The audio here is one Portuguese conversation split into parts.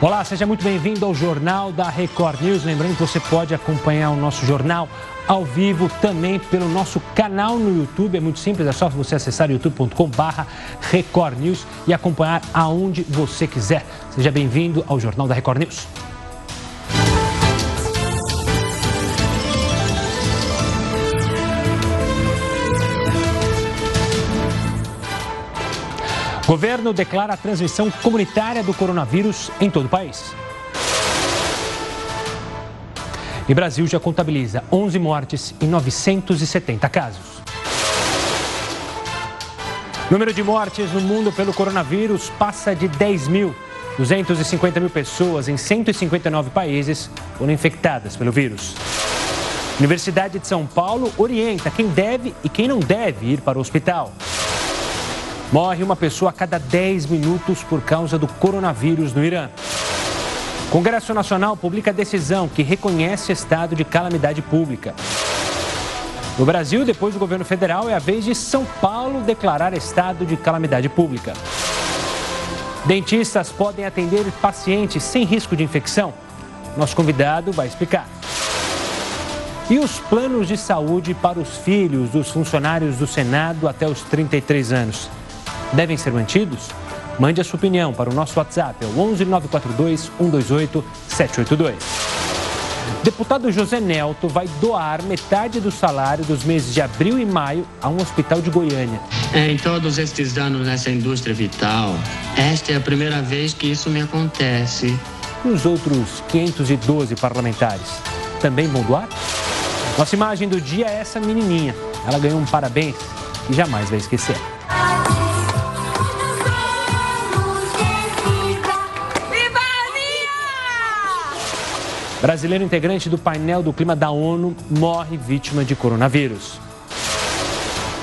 Olá, seja muito bem-vindo ao Jornal da Record News. Lembrando que você pode acompanhar o nosso jornal ao vivo também pelo nosso canal no YouTube. É muito simples, é só você acessar youtube.com/barra Record News e acompanhar aonde você quiser. Seja bem-vindo ao Jornal da Record News. Governo declara a transmissão comunitária do coronavírus em todo o país. E Brasil já contabiliza 11 mortes e 970 casos. Número de mortes no mundo pelo coronavírus passa de 10 mil. 250 mil pessoas em 159 países foram infectadas pelo vírus. Universidade de São Paulo orienta quem deve e quem não deve ir para o hospital. Morre uma pessoa a cada 10 minutos por causa do coronavírus no Irã. Congresso Nacional publica decisão que reconhece estado de calamidade pública. No Brasil, depois do governo federal, é a vez de São Paulo declarar estado de calamidade pública. Dentistas podem atender pacientes sem risco de infecção? Nosso convidado vai explicar. E os planos de saúde para os filhos dos funcionários do Senado até os 33 anos? Devem ser mantidos? Mande a sua opinião para o nosso WhatsApp, é o 11 942 128 782. Deputado José Nelto vai doar metade do salário dos meses de abril e maio a um hospital de Goiânia. Em todos estes anos nessa indústria vital, esta é a primeira vez que isso me acontece. E os outros 512 parlamentares também vão doar? Nossa imagem do dia é essa menininha. Ela ganhou um parabéns e jamais vai esquecer. Brasileiro integrante do painel do clima da ONU morre vítima de coronavírus.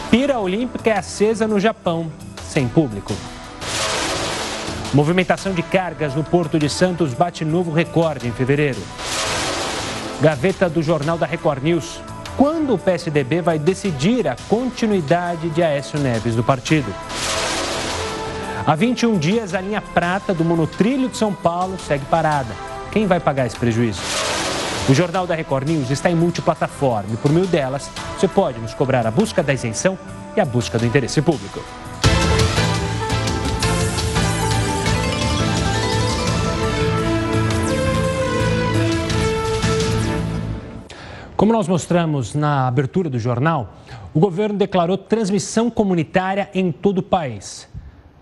Pira olímpica é acesa no Japão, sem público. Movimentação de cargas no Porto de Santos bate novo recorde em fevereiro. Gaveta do Jornal da Record News. Quando o PSDB vai decidir a continuidade de Aécio Neves do partido? Há 21 dias, a linha prata do monotrilho de São Paulo segue parada. Quem vai pagar esse prejuízo? O Jornal da Record News está em multiplataforma e, por meio delas, você pode nos cobrar a busca da isenção e a busca do interesse público. Como nós mostramos na abertura do jornal, o governo declarou transmissão comunitária em todo o país.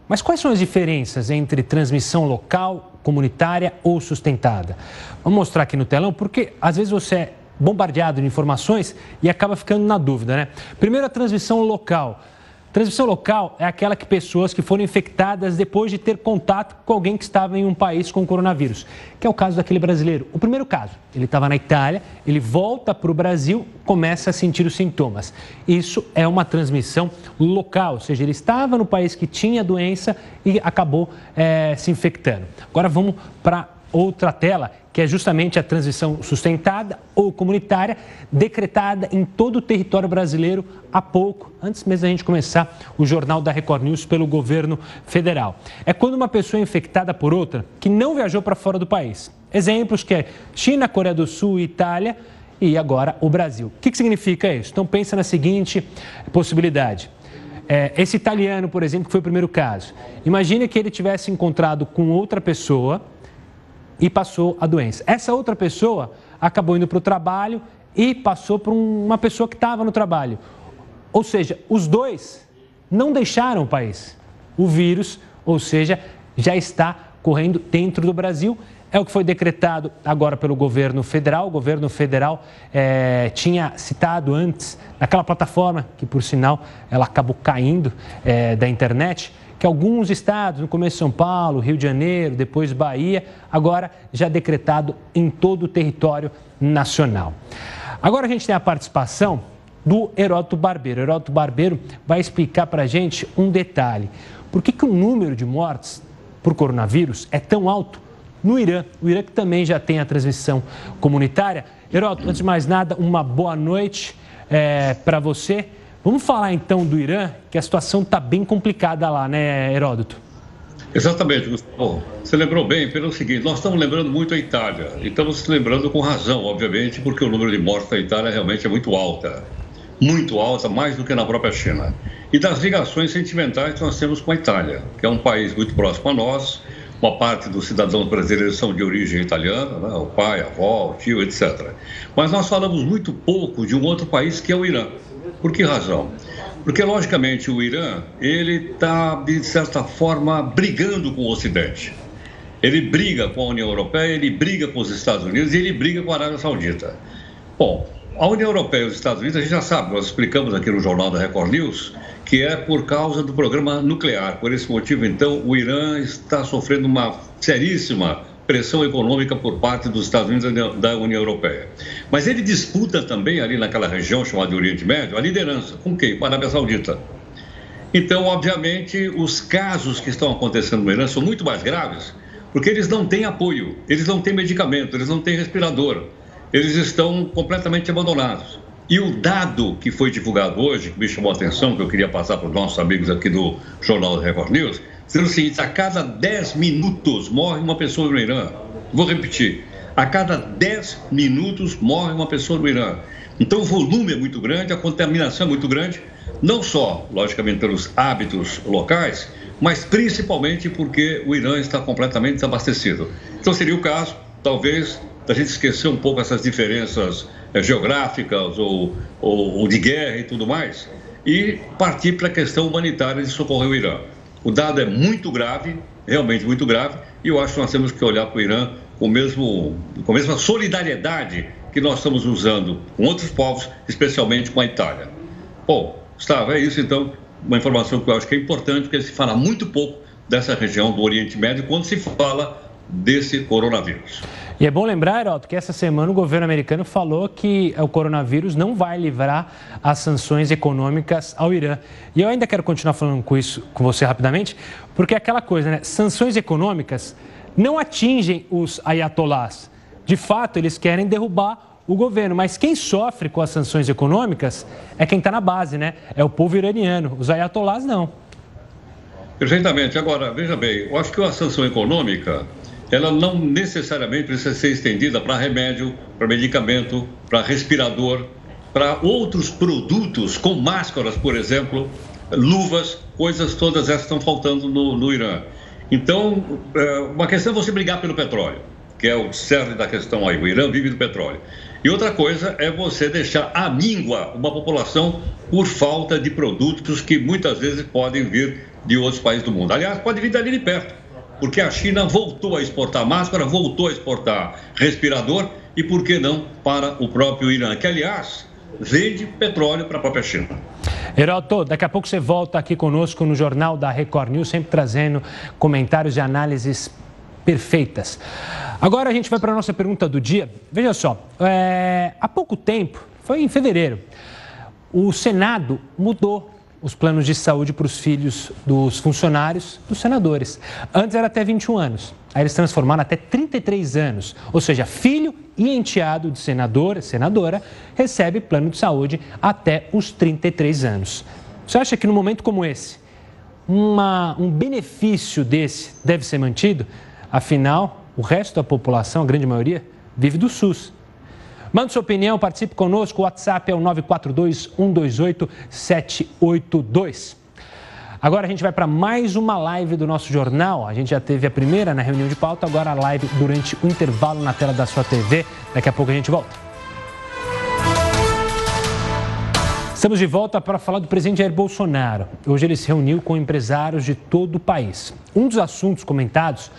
Mas quais são as diferenças entre transmissão local comunitária ou sustentada. Vamos mostrar aqui no telão, porque às vezes você é bombardeado de informações e acaba ficando na dúvida, né? Primeiro, a transmissão local. Transmissão local é aquela que pessoas que foram infectadas depois de ter contato com alguém que estava em um país com coronavírus, que é o caso daquele brasileiro. O primeiro caso, ele estava na Itália, ele volta para o Brasil, começa a sentir os sintomas. Isso é uma transmissão local, ou seja, ele estava no país que tinha a doença e acabou é, se infectando. Agora vamos para outra tela, que é justamente a transição sustentada ou comunitária, decretada em todo o território brasileiro há pouco, antes mesmo da gente começar o jornal da Record News pelo governo federal. É quando uma pessoa é infectada por outra que não viajou para fora do país. Exemplos que é China, Coreia do Sul Itália e agora o Brasil. O que, que significa isso? Então pensa na seguinte possibilidade. É, esse italiano, por exemplo, que foi o primeiro caso. Imagine que ele tivesse encontrado com outra pessoa e passou a doença. Essa outra pessoa acabou indo para o trabalho e passou para uma pessoa que estava no trabalho. Ou seja, os dois não deixaram o país. O vírus, ou seja, já está correndo dentro do Brasil. É o que foi decretado agora pelo governo federal. O governo federal é, tinha citado antes, naquela plataforma, que por sinal ela acabou caindo é, da internet, que alguns estados, no começo São Paulo, Rio de Janeiro, depois Bahia, agora já decretado em todo o território nacional. Agora a gente tem a participação do Heródoto Barbeiro. O Heródoto Barbeiro vai explicar para a gente um detalhe. Por que, que o número de mortes por coronavírus é tão alto no Irã? O Irã que também já tem a transmissão comunitária. Heródoto, antes de mais nada, uma boa noite é, para você. Vamos falar então do Irã, que a situação está bem complicada lá, né, Heródoto? Exatamente, Gustavo. Você lembrou bem pelo seguinte: nós estamos lembrando muito a Itália. E estamos lembrando com razão, obviamente, porque o número de mortes da Itália realmente é muito alta. Muito alta, mais do que na própria China. E das ligações sentimentais que nós temos com a Itália, que é um país muito próximo a nós. Uma parte dos cidadãos brasileiros são de origem italiana, né? o pai, a avó, o tio, etc. Mas nós falamos muito pouco de um outro país que é o Irã. Por que razão? Porque, logicamente, o Irã, ele está, de certa forma, brigando com o Ocidente. Ele briga com a União Europeia, ele briga com os Estados Unidos e ele briga com a Arábia Saudita. Bom, a União Europeia e os Estados Unidos, a gente já sabe, nós explicamos aqui no jornal da Record News, que é por causa do programa nuclear. Por esse motivo, então, o Irã está sofrendo uma seríssima pressão econômica por parte dos Estados Unidos da União Europeia. Mas ele disputa também ali naquela região chamada Oriente Médio a liderança. Com quem? Com a Arábia Saudita. Então, obviamente, os casos que estão acontecendo no Irã são muito mais graves, porque eles não têm apoio, eles não têm medicamento, eles não têm respirador, eles estão completamente abandonados. E o dado que foi divulgado hoje, que me chamou a atenção, que eu queria passar para os nossos amigos aqui do Jornal da Record News, dizendo o seguinte: a cada 10 minutos morre uma pessoa no Irã. Vou repetir: a cada 10 minutos morre uma pessoa no Irã. Então o volume é muito grande, a contaminação é muito grande, não só, logicamente, pelos hábitos locais, mas principalmente porque o Irã está completamente desabastecido. Então seria o caso, talvez, da gente esquecer um pouco essas diferenças eh, geográficas ou, ou, ou de guerra e tudo mais, e partir para a questão humanitária de socorrer o Irã. O dado é muito grave, realmente muito grave, e eu acho que nós temos que olhar para o Irã com, mesmo, com a mesma solidariedade que nós estamos usando com outros povos, especialmente com a Itália. Bom, Gustavo, é isso então, uma informação que eu acho que é importante, porque se fala muito pouco dessa região do Oriente Médio quando se fala desse coronavírus. E é bom lembrar, Heroto, que essa semana o governo americano falou que o coronavírus não vai livrar as sanções econômicas ao Irã. E eu ainda quero continuar falando com isso com você rapidamente, porque é aquela coisa, né? Sanções econômicas não atingem os ayatolás. De fato, eles querem derrubar o governo, mas quem sofre com as sanções econômicas é quem está na base, né? É o povo iraniano. Os ayatolás não. Perfeitamente. Agora, veja bem, eu acho que a sanção econômica ela não necessariamente precisa ser estendida para remédio, para medicamento, para respirador, para outros produtos, como máscaras, por exemplo, luvas, coisas todas essas estão faltando no, no Irã. Então, é, uma questão é você brigar pelo petróleo, que é o cerne da questão aí. O Irã vive do petróleo. E outra coisa é você deixar a míngua uma população por falta de produtos que muitas vezes podem vir de outros países do mundo. Aliás, pode vir dali de perto porque a China voltou a exportar máscara, voltou a exportar respirador e, por que não, para o próprio Irã, que, aliás, vende petróleo para a própria China. Heroto, daqui a pouco você volta aqui conosco no Jornal da Record News, sempre trazendo comentários e análises perfeitas. Agora a gente vai para a nossa pergunta do dia. Veja só, é, há pouco tempo, foi em fevereiro, o Senado mudou os planos de saúde para os filhos dos funcionários, dos senadores. Antes era até 21 anos. Aí eles transformaram até 33 anos. Ou seja, filho e enteado de senador, senadora, recebe plano de saúde até os 33 anos. Você acha que num momento como esse, uma, um benefício desse deve ser mantido? Afinal, o resto da população, a grande maioria, vive do SUS. Mande sua opinião, participe conosco. O WhatsApp é o 942 128 782. Agora a gente vai para mais uma live do nosso jornal. A gente já teve a primeira na reunião de pauta, agora a live durante o intervalo na tela da sua TV. Daqui a pouco a gente volta. Estamos de volta para falar do presidente Jair Bolsonaro. Hoje ele se reuniu com empresários de todo o país. Um dos assuntos comentados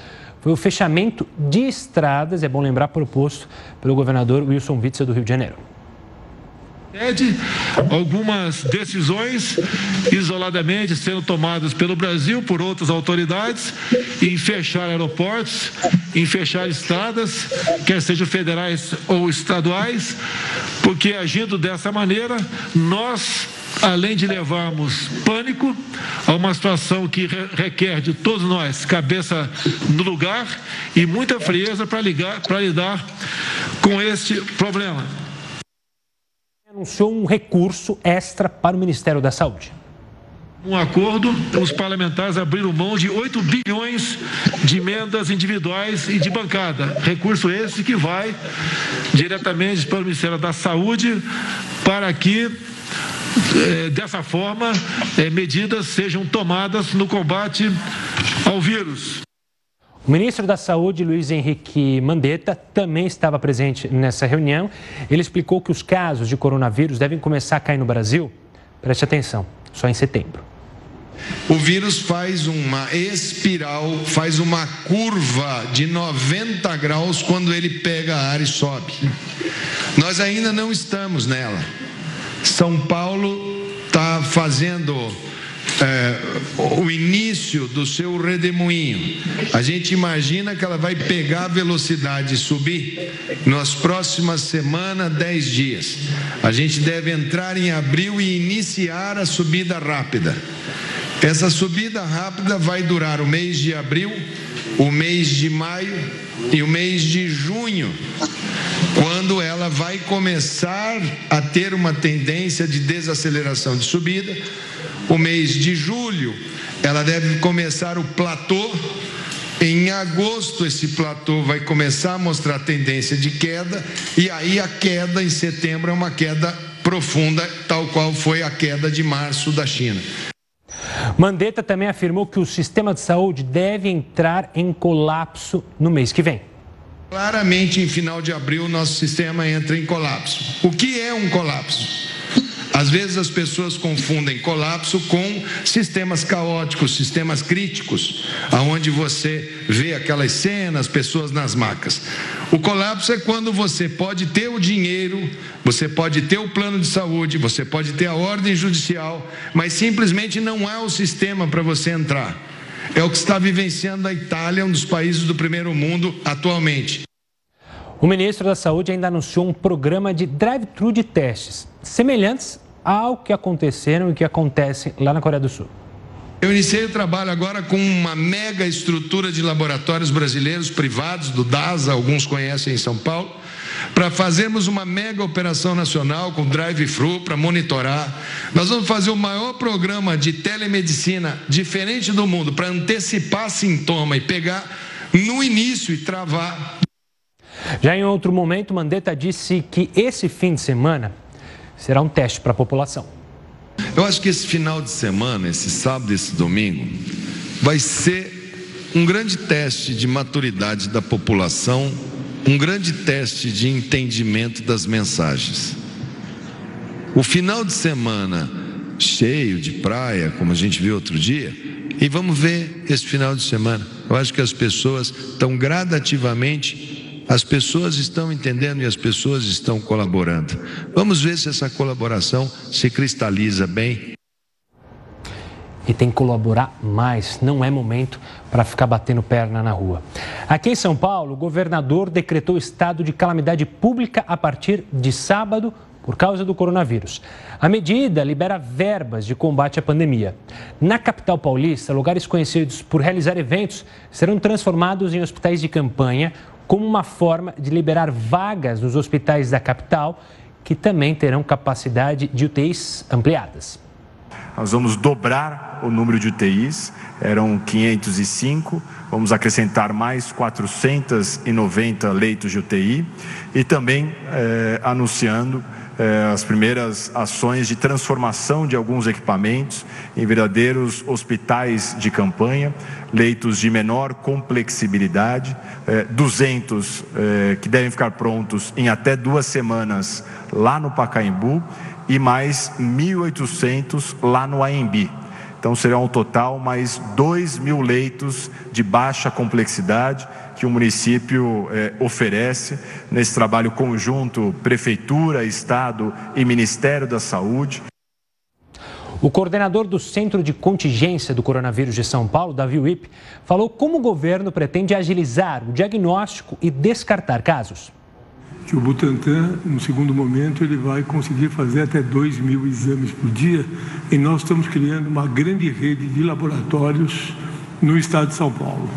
foi o fechamento de estradas, é bom lembrar, proposto pelo governador Wilson Witzel do Rio de Janeiro. Algumas decisões isoladamente sendo tomadas pelo Brasil por outras autoridades em fechar aeroportos, em fechar estradas, quer sejam federais ou estaduais, porque agindo dessa maneira, nós além de levarmos pânico a uma situação que requer de todos nós cabeça no lugar e muita frieza para lidar com este problema. Anunciou um recurso extra para o Ministério da Saúde. Um acordo, os parlamentares abriram mão de 8 bilhões de emendas individuais e de bancada. Recurso esse que vai diretamente para o Ministério da Saúde para que dessa forma, eh, medidas sejam tomadas no combate ao vírus. O ministro da Saúde, Luiz Henrique Mandetta, também estava presente nessa reunião. Ele explicou que os casos de coronavírus devem começar a cair no Brasil, preste atenção, só em setembro. O vírus faz uma espiral, faz uma curva de 90 graus quando ele pega a ar e sobe. Nós ainda não estamos nela. São Paulo está fazendo é, o início do seu redemoinho. A gente imagina que ela vai pegar a velocidade e subir nas próximas semanas, 10 dias. A gente deve entrar em abril e iniciar a subida rápida. Essa subida rápida vai durar o mês de abril, o mês de maio e o mês de junho, quando ela vai começar a ter uma tendência de desaceleração de subida. O mês de julho, ela deve começar o platô. Em agosto, esse platô vai começar a mostrar tendência de queda, e aí a queda em setembro é uma queda profunda, tal qual foi a queda de março da China. Mandetta também afirmou que o sistema de saúde deve entrar em colapso no mês que vem. Claramente, em final de abril, nosso sistema entra em colapso. O que é um colapso? Às vezes as pessoas confundem colapso com sistemas caóticos, sistemas críticos, aonde você vê aquelas cenas, pessoas nas macas. O colapso é quando você pode ter o dinheiro, você pode ter o plano de saúde, você pode ter a ordem judicial, mas simplesmente não há o sistema para você entrar. É o que está vivenciando a Itália, um dos países do primeiro mundo atualmente. O ministro da Saúde ainda anunciou um programa de drive-thru de testes, semelhantes ao que aconteceram e que acontece lá na Coreia do Sul. Eu iniciei o trabalho agora com uma mega estrutura de laboratórios brasileiros privados, do DASA, alguns conhecem em São Paulo, para fazermos uma mega operação nacional com drive-thru para monitorar. Nós vamos fazer o maior programa de telemedicina diferente do mundo para antecipar sintoma e pegar no início e travar. Já em outro momento, Mandetta disse que esse fim de semana será um teste para a população. Eu acho que esse final de semana, esse sábado esse domingo, vai ser um grande teste de maturidade da população, um grande teste de entendimento das mensagens. O final de semana cheio de praia, como a gente viu outro dia, e vamos ver esse final de semana. Eu acho que as pessoas estão gradativamente as pessoas estão entendendo e as pessoas estão colaborando. Vamos ver se essa colaboração se cristaliza bem. E tem que colaborar mais, não é momento para ficar batendo perna na rua. Aqui em São Paulo, o governador decretou estado de calamidade pública a partir de sábado por causa do coronavírus. A medida libera verbas de combate à pandemia. Na capital paulista, lugares conhecidos por realizar eventos serão transformados em hospitais de campanha como uma forma de liberar vagas nos hospitais da capital, que também terão capacidade de UTIs ampliadas. Nós vamos dobrar o número de UTIs, eram 505, vamos acrescentar mais 490 leitos de UTI e também eh, anunciando eh, as primeiras ações de transformação de alguns equipamentos em verdadeiros hospitais de campanha, leitos de menor complexibilidade, eh, 200 eh, que devem ficar prontos em até duas semanas lá no Pacaembu e mais 1.800 lá no AMB. Então serão um total mais 2 mil leitos de baixa complexidade que o município eh, oferece nesse trabalho conjunto Prefeitura, Estado e Ministério da Saúde. O coordenador do Centro de Contingência do Coronavírus de São Paulo, Davi Wip, falou como o governo pretende agilizar o diagnóstico e descartar casos que o Butantan, no segundo momento, ele vai conseguir fazer até 2 mil exames por dia e nós estamos criando uma grande rede de laboratórios no estado de São Paulo.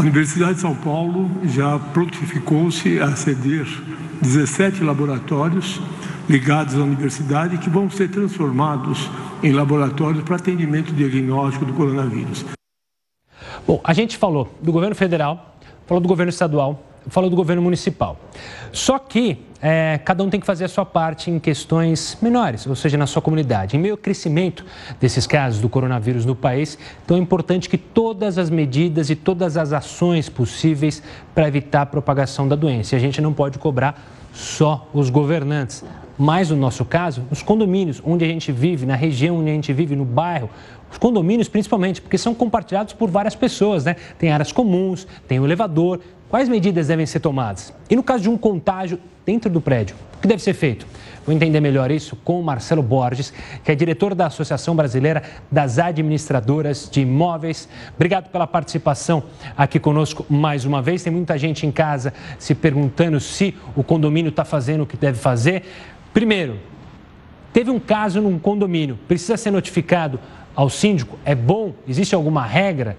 A Universidade de São Paulo já prontificou-se a ceder 17 laboratórios ligados à universidade que vão ser transformados em laboratórios para atendimento diagnóstico do coronavírus. Bom, a gente falou do governo federal, falou do governo estadual, falou do governo municipal. Só que é, cada um tem que fazer a sua parte em questões menores, ou seja, na sua comunidade. Em meio ao crescimento desses casos do coronavírus no país, então é importante que todas as medidas e todas as ações possíveis para evitar a propagação da doença. E a gente não pode cobrar só os governantes. Mas no nosso caso, os condomínios onde a gente vive, na região onde a gente vive, no bairro, os condomínios principalmente, porque são compartilhados por várias pessoas, né? Tem áreas comuns, tem o elevador, Quais medidas devem ser tomadas? E no caso de um contágio dentro do prédio, o que deve ser feito? Vou entender melhor isso com o Marcelo Borges, que é diretor da Associação Brasileira das Administradoras de Imóveis. Obrigado pela participação aqui conosco mais uma vez. Tem muita gente em casa se perguntando se o condomínio está fazendo o que deve fazer. Primeiro, teve um caso num condomínio, precisa ser notificado ao síndico? É bom? Existe alguma regra?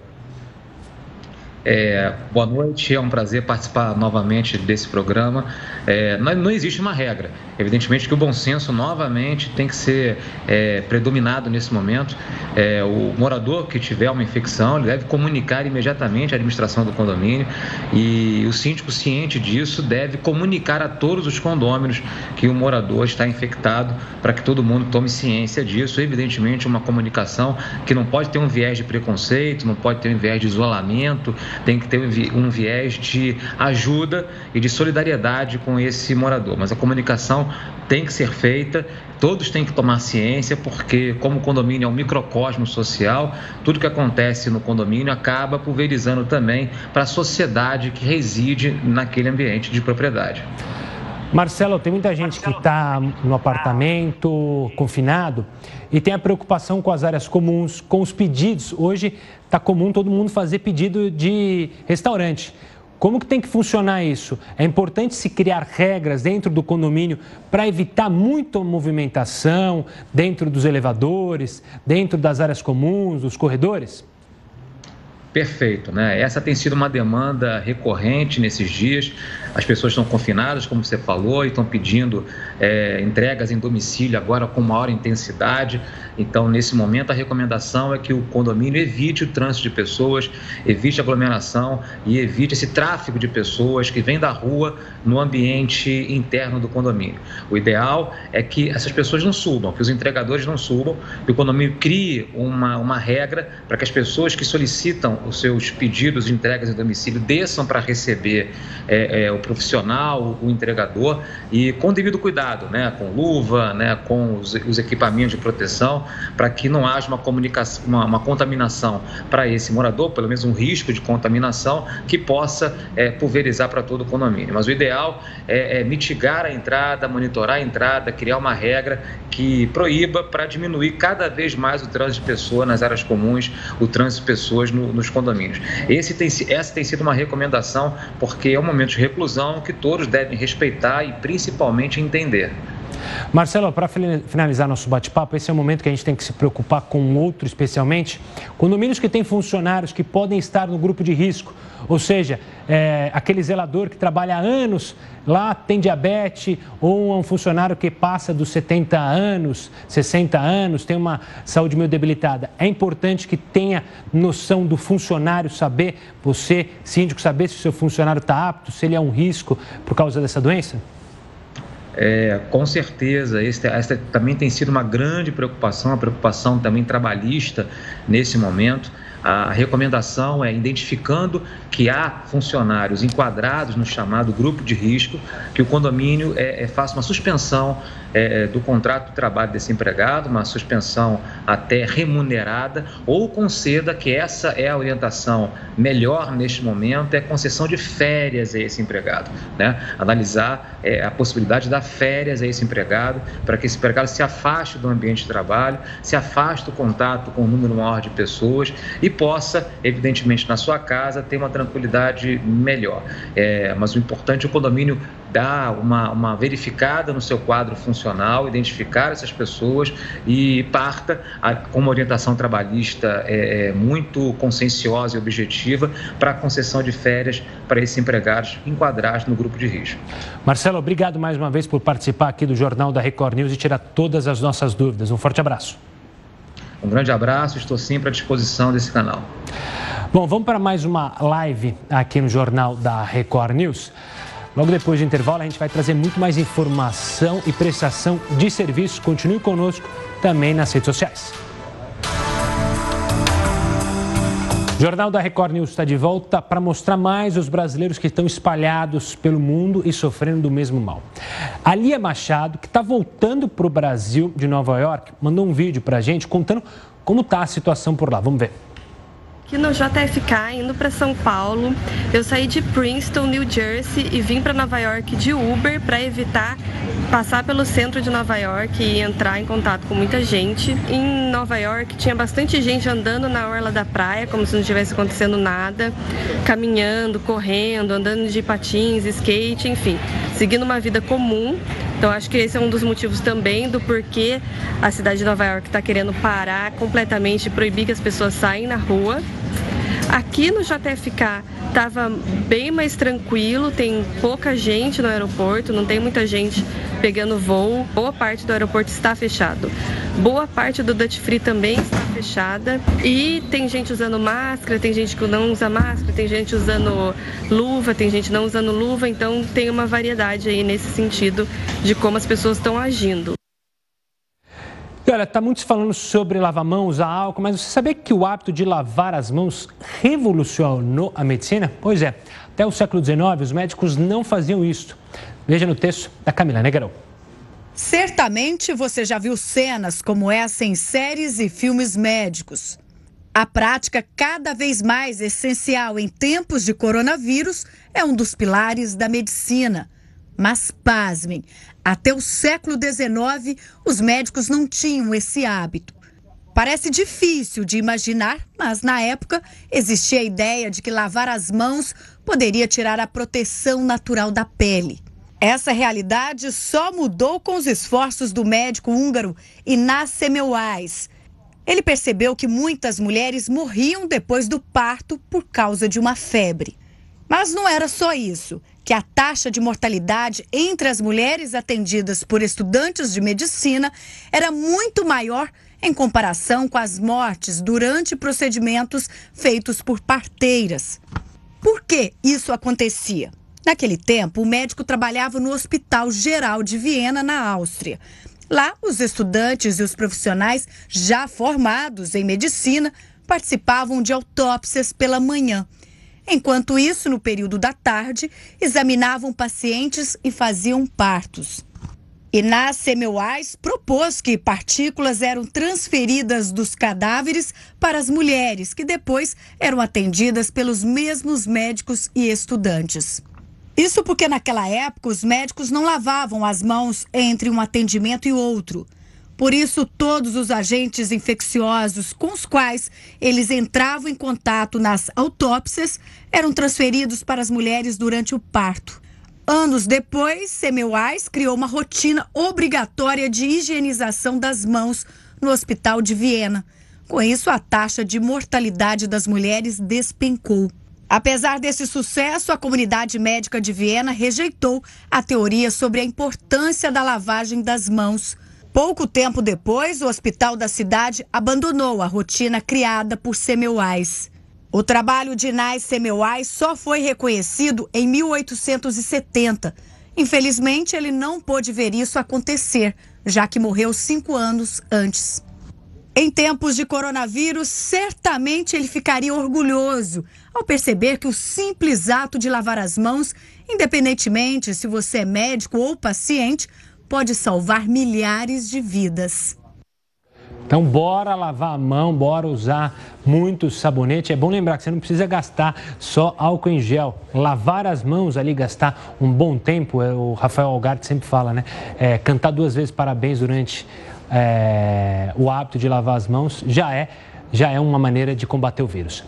É, boa noite, é um prazer participar novamente desse programa. É, não, não, existe uma regra. Evidentemente que o bom senso novamente tem que ser é, predominado nesse momento. É, o morador que tiver uma infecção deve comunicar imediatamente à administração do condomínio e o síndico ciente disso deve comunicar a todos os condôminos que o morador está infectado para que todo mundo tome ciência disso. Evidentemente uma comunicação que não pode ter um viés de preconceito, não pode ter um viés de isolamento tem que ter um viés de ajuda e de solidariedade com esse morador. Mas a comunicação tem que ser feita, todos têm que tomar ciência, porque, como o condomínio é um microcosmo social, tudo que acontece no condomínio acaba pulverizando também para a sociedade que reside naquele ambiente de propriedade. Marcelo, tem muita gente que está no apartamento, confinado, e tem a preocupação com as áreas comuns, com os pedidos. Hoje está comum todo mundo fazer pedido de restaurante. Como que tem que funcionar isso? É importante se criar regras dentro do condomínio para evitar muita movimentação dentro dos elevadores, dentro das áreas comuns, dos corredores? Perfeito, né? Essa tem sido uma demanda recorrente nesses dias. As pessoas estão confinadas, como você falou, e estão pedindo é, entregas em domicílio agora com maior intensidade. Então, nesse momento, a recomendação é que o condomínio evite o trânsito de pessoas, evite a aglomeração e evite esse tráfego de pessoas que vem da rua no ambiente interno do condomínio. O ideal é que essas pessoas não subam, que os entregadores não subam, que o condomínio crie uma, uma regra para que as pessoas que solicitam os seus pedidos de entregas em domicílio desçam para receber é, é, o profissional, o entregador, e com devido cuidado, né, com luva, né, com os, os equipamentos de proteção, para que não haja uma, comunicação, uma, uma contaminação para esse morador, pelo menos um risco de contaminação que possa é, pulverizar para todo o condomínio. Mas o ideal é, é mitigar a entrada, monitorar a entrada, criar uma regra que proíba para diminuir cada vez mais o trânsito de pessoas nas áreas comuns, o trânsito de pessoas no, nos condomínios. Esse tem, essa tem sido uma recomendação porque é um momento de reclusão que todos devem respeitar e principalmente entender. Marcelo, para finalizar nosso bate-papo, esse é o momento que a gente tem que se preocupar com outro, especialmente condomínios que têm funcionários que podem estar no grupo de risco, ou seja, é, aquele zelador que trabalha há anos lá tem diabetes, ou um funcionário que passa dos 70 anos, 60 anos, tem uma saúde meio debilitada. É importante que tenha noção do funcionário, saber, você, síndico, saber se o seu funcionário está apto, se ele é um risco por causa dessa doença? É, com certeza, essa também tem sido uma grande preocupação, uma preocupação também trabalhista nesse momento. A recomendação é identificando que há funcionários enquadrados no chamado grupo de risco, que o condomínio é, é faça uma suspensão é, do contrato de trabalho desse empregado, uma suspensão até remunerada, ou conceda que essa é a orientação melhor neste momento, é concessão de férias a esse empregado. Né? Analisar é, a possibilidade de dar férias a esse empregado, para que esse empregado se afaste do ambiente de trabalho, se afaste do contato com um número maior de pessoas e possa, evidentemente, na sua casa, ter uma tranquilidade melhor. É, mas o importante é o condomínio dar uma, uma verificada no seu quadro funcional, identificar essas pessoas e parta a, com uma orientação trabalhista é, é, muito conscienciosa e objetiva para a concessão de férias para esses empregados enquadrados no grupo de risco. Marcelo, obrigado mais uma vez por participar aqui do Jornal da Record News e tirar todas as nossas dúvidas. Um forte abraço. Um grande abraço, estou sempre à disposição desse canal. Bom, vamos para mais uma live aqui no Jornal da Record News. Logo depois do intervalo, a gente vai trazer muito mais informação e prestação de serviço. Continue conosco também nas redes sociais. O Jornal da Record News está de volta para mostrar mais os brasileiros que estão espalhados pelo mundo e sofrendo do mesmo mal. A Lia Machado, que está voltando para o Brasil de Nova York, mandou um vídeo para a gente contando como está a situação por lá. Vamos ver. Aqui no JFK, indo para São Paulo, eu saí de Princeton, New Jersey e vim para Nova York de Uber para evitar passar pelo centro de Nova York e entrar em contato com muita gente. Em Nova York tinha bastante gente andando na orla da praia, como se não tivesse acontecendo nada, caminhando, correndo, andando de patins, skate, enfim, seguindo uma vida comum. Então acho que esse é um dos motivos também do porquê a cidade de Nova York está querendo parar completamente, proibir que as pessoas saem na rua. Aqui no JFK estava bem mais tranquilo, tem pouca gente no aeroporto, não tem muita gente pegando voo. Boa parte do aeroporto está fechado. Boa parte do Dutch Free também está fechada. E tem gente usando máscara, tem gente que não usa máscara, tem gente usando luva, tem gente não usando luva. Então tem uma variedade aí nesse sentido de como as pessoas estão agindo. E olha, está muito se falando sobre lavar mãos, usar álcool, mas você sabia que o hábito de lavar as mãos revolucionou a medicina? Pois é, até o século XIX os médicos não faziam isso. Veja no texto da Camila Negrão. Certamente você já viu cenas como essa em séries e filmes médicos. A prática cada vez mais essencial em tempos de coronavírus é um dos pilares da medicina. Mas pasmem, até o século XIX, os médicos não tinham esse hábito. Parece difícil de imaginar, mas na época existia a ideia de que lavar as mãos poderia tirar a proteção natural da pele. Essa realidade só mudou com os esforços do médico húngaro Inácio Semmelweis. Ele percebeu que muitas mulheres morriam depois do parto por causa de uma febre. Mas não era só isso que a taxa de mortalidade entre as mulheres atendidas por estudantes de medicina era muito maior em comparação com as mortes durante procedimentos feitos por parteiras. Por que isso acontecia? Naquele tempo, o médico trabalhava no Hospital Geral de Viena, na Áustria. Lá, os estudantes e os profissionais já formados em medicina participavam de autópsias pela manhã Enquanto isso, no período da tarde, examinavam pacientes e faziam partos. Inácio Semmelweis propôs que partículas eram transferidas dos cadáveres para as mulheres, que depois eram atendidas pelos mesmos médicos e estudantes. Isso porque naquela época os médicos não lavavam as mãos entre um atendimento e outro. Por isso, todos os agentes infecciosos com os quais eles entravam em contato nas autópsias eram transferidos para as mulheres durante o parto. Anos depois, Semmelweis criou uma rotina obrigatória de higienização das mãos no Hospital de Viena. Com isso, a taxa de mortalidade das mulheres despencou. Apesar desse sucesso, a comunidade médica de Viena rejeitou a teoria sobre a importância da lavagem das mãos. Pouco tempo depois, o hospital da cidade abandonou a rotina criada por Semmelweis. O trabalho de Nais Semmelweis só foi reconhecido em 1870. Infelizmente, ele não pôde ver isso acontecer, já que morreu cinco anos antes. Em tempos de coronavírus, certamente ele ficaria orgulhoso ao perceber que o simples ato de lavar as mãos, independentemente se você é médico ou paciente, pode salvar milhares de vidas. Então, bora lavar a mão, bora usar muito sabonete. É bom lembrar que você não precisa gastar só álcool em gel. Lavar as mãos ali, gastar um bom tempo, é, o Rafael Algarte sempre fala, né? É, cantar duas vezes parabéns durante é, o hábito de lavar as mãos já é já é uma maneira de combater o vírus.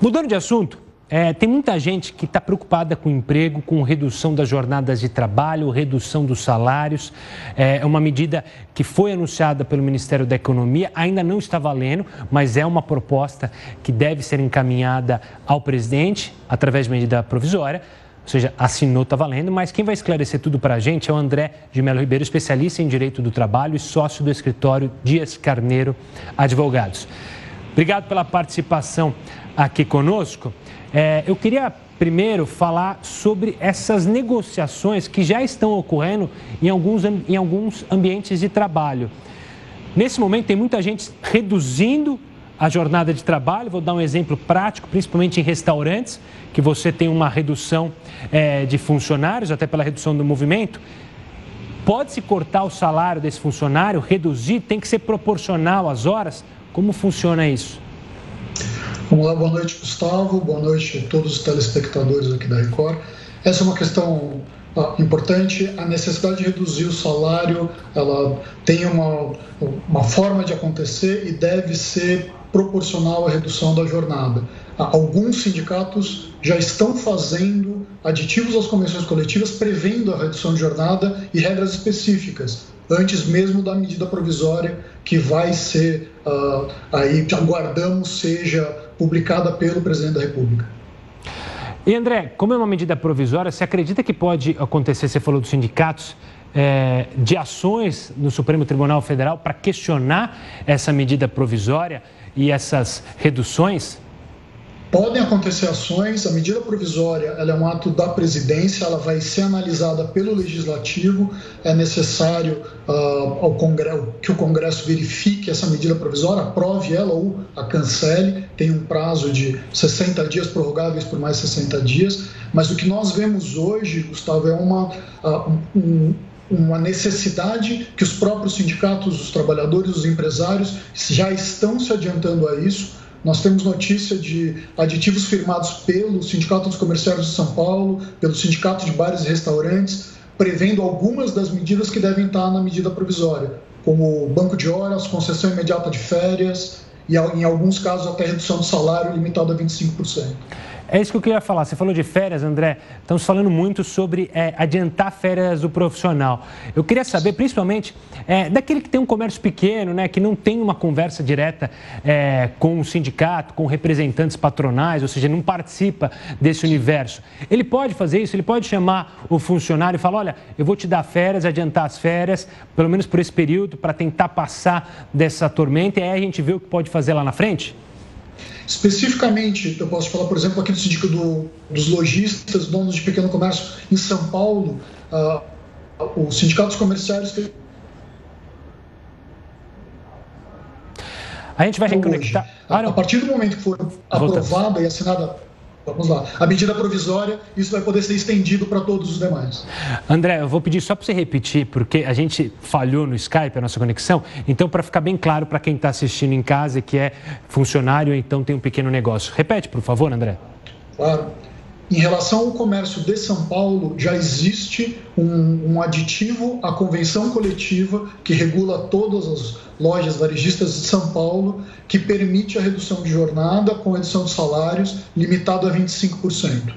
Mudando de assunto, é, tem muita gente que está preocupada com o emprego, com redução das jornadas de trabalho, redução dos salários. É uma medida que foi anunciada pelo Ministério da Economia, ainda não está valendo, mas é uma proposta que deve ser encaminhada ao presidente através de medida provisória. Ou seja, assinou, está valendo, mas quem vai esclarecer tudo para a gente é o André de Melo Ribeiro, especialista em Direito do Trabalho e sócio do escritório Dias Carneiro Advogados. Obrigado pela participação aqui conosco. É, eu queria primeiro falar sobre essas negociações que já estão ocorrendo em alguns, em alguns ambientes de trabalho. Nesse momento, tem muita gente reduzindo a jornada de trabalho. Vou dar um exemplo prático, principalmente em restaurantes, que você tem uma redução é, de funcionários, até pela redução do movimento. Pode-se cortar o salário desse funcionário, reduzir, tem que ser proporcional às horas? Como funciona isso? Vamos lá, boa noite, Gustavo. Boa noite a todos os telespectadores aqui da Record. Essa é uma questão ah, importante. A necessidade de reduzir o salário, ela tem uma, uma forma de acontecer e deve ser proporcional à redução da jornada. Alguns sindicatos já estão fazendo aditivos às convenções coletivas prevendo a redução de jornada e regras específicas antes mesmo da medida provisória que vai ser uh, aí aguardamos seja publicada pelo presidente da República. E André, como é uma medida provisória, você acredita que pode acontecer, você falou dos sindicatos, é, de ações no Supremo Tribunal Federal para questionar essa medida provisória e essas reduções? Podem acontecer ações, a medida provisória ela é um ato da presidência, ela vai ser analisada pelo legislativo, é necessário uh, ao Congresso, que o Congresso verifique essa medida provisória, aprove ela ou a cancele, tem um prazo de 60 dias, prorrogáveis por mais 60 dias, mas o que nós vemos hoje, Gustavo, é uma, uh, um, uma necessidade que os próprios sindicatos, os trabalhadores, os empresários já estão se adiantando a isso, nós temos notícia de aditivos firmados pelo Sindicato dos Comerciários de São Paulo, pelo Sindicato de Bares e Restaurantes, prevendo algumas das medidas que devem estar na medida provisória, como banco de horas, concessão imediata de férias e, em alguns casos, até redução do salário limitado a 25%. É isso que eu queria falar. Você falou de férias, André. Estamos falando muito sobre é, adiantar férias do profissional. Eu queria saber, principalmente, é, daquele que tem um comércio pequeno, né, que não tem uma conversa direta é, com o sindicato, com representantes patronais, ou seja, não participa desse universo. Ele pode fazer isso? Ele pode chamar o funcionário e falar: olha, eu vou te dar férias, adiantar as férias, pelo menos por esse período, para tentar passar dessa tormenta e aí a gente vê o que pode fazer lá na frente? Especificamente, eu posso falar, por exemplo, aqui do sindicato do, dos lojistas, donos de pequeno comércio em São Paulo, uh, o sindicato dos comerciários fez A gente vai reconectar. Ah, a partir do momento que for aprovada e assinada Vamos lá. A medida provisória, isso vai poder ser estendido para todos os demais. André, eu vou pedir só para você repetir, porque a gente falhou no Skype, a nossa conexão. Então, para ficar bem claro para quem está assistindo em casa que é funcionário, então tem um pequeno negócio. Repete, por favor, André. Claro. Em relação ao comércio de São Paulo, já existe um, um, aditivo à convenção coletiva que regula todas as lojas varejistas de São Paulo, que permite a redução de jornada com redução de salários limitado a 25%.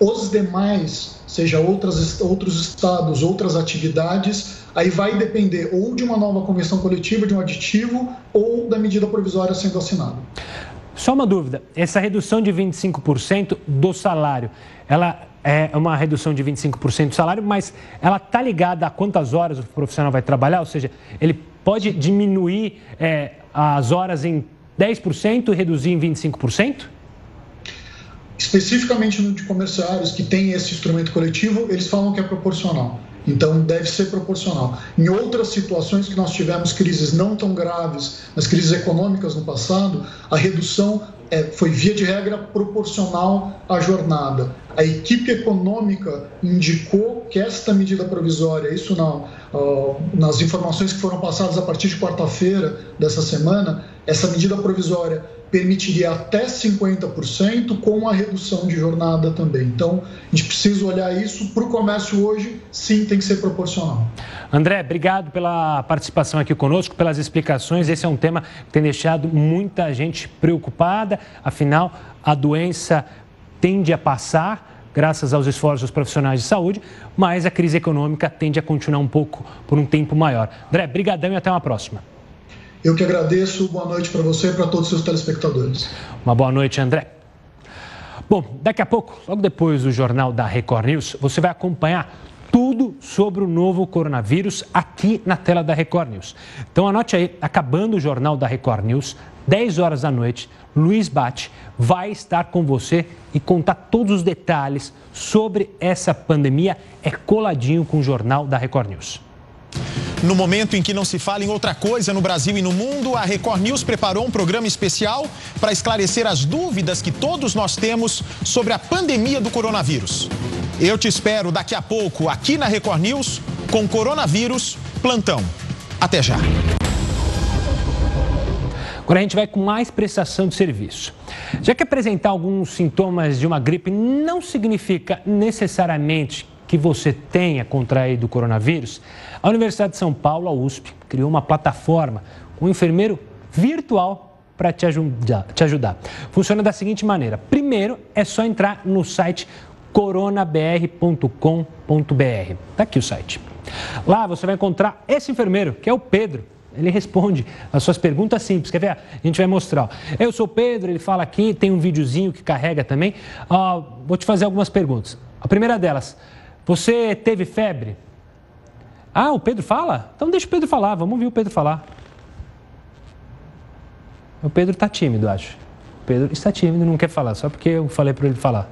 Os demais, seja outras, outros estados, outras atividades, aí vai depender ou de uma nova convenção coletiva, de um aditivo, ou da medida provisória sendo assinada. Só uma dúvida: essa redução de 25% do salário, ela é uma redução de 25% do salário, mas ela está ligada a quantas horas o profissional vai trabalhar? Ou seja, ele pode diminuir é, as horas em 10% e reduzir em 25%? Especificamente no de comerciários que tem esse instrumento coletivo, eles falam que é proporcional. Então, deve ser proporcional. Em outras situações que nós tivemos crises não tão graves, nas crises econômicas no passado, a redução é, foi, via de regra, proporcional à jornada. A equipe econômica indicou que esta medida provisória, isso não, uh, nas informações que foram passadas a partir de quarta-feira dessa semana, essa medida provisória permitiria até 50% com a redução de jornada também. Então, a gente precisa olhar isso para o comércio hoje, sim, tem que ser proporcional. André, obrigado pela participação aqui conosco, pelas explicações. Esse é um tema que tem deixado muita gente preocupada, afinal, a doença tende a passar graças aos esforços dos profissionais de saúde, mas a crise econômica tende a continuar um pouco por um tempo maior. André, brigadão e até uma próxima. Eu que agradeço. Boa noite para você e para todos os seus telespectadores. Uma boa noite, André. Bom, daqui a pouco, logo depois do jornal da Record News, você vai acompanhar tudo sobre o novo coronavírus aqui na tela da Record News. Então anote aí, acabando o jornal da Record News, 10 horas da noite, Luiz Bate vai estar com você e contar todos os detalhes sobre essa pandemia. É coladinho com o jornal da Record News. No momento em que não se fala em outra coisa no Brasil e no mundo, a Record News preparou um programa especial para esclarecer as dúvidas que todos nós temos sobre a pandemia do coronavírus. Eu te espero daqui a pouco aqui na Record News com Coronavírus Plantão. Até já. Agora a gente vai com mais prestação de serviço. Já que apresentar alguns sintomas de uma gripe não significa necessariamente que você tenha contraído o coronavírus, a Universidade de São Paulo, a USP, criou uma plataforma com um enfermeiro virtual para te ajudar, te ajudar. Funciona da seguinte maneira: primeiro é só entrar no site coronabr.com.br. Está aqui o site. Lá você vai encontrar esse enfermeiro, que é o Pedro. Ele responde as suas perguntas simples. Quer ver? A gente vai mostrar. Eu sou Pedro, ele fala aqui, tem um videozinho que carrega também. Uh, vou te fazer algumas perguntas. A primeira delas, você teve febre? Ah, o Pedro fala? Então deixa o Pedro falar, vamos ouvir o Pedro falar. O Pedro está tímido, acho. O Pedro está tímido, não quer falar, só porque eu falei para ele falar.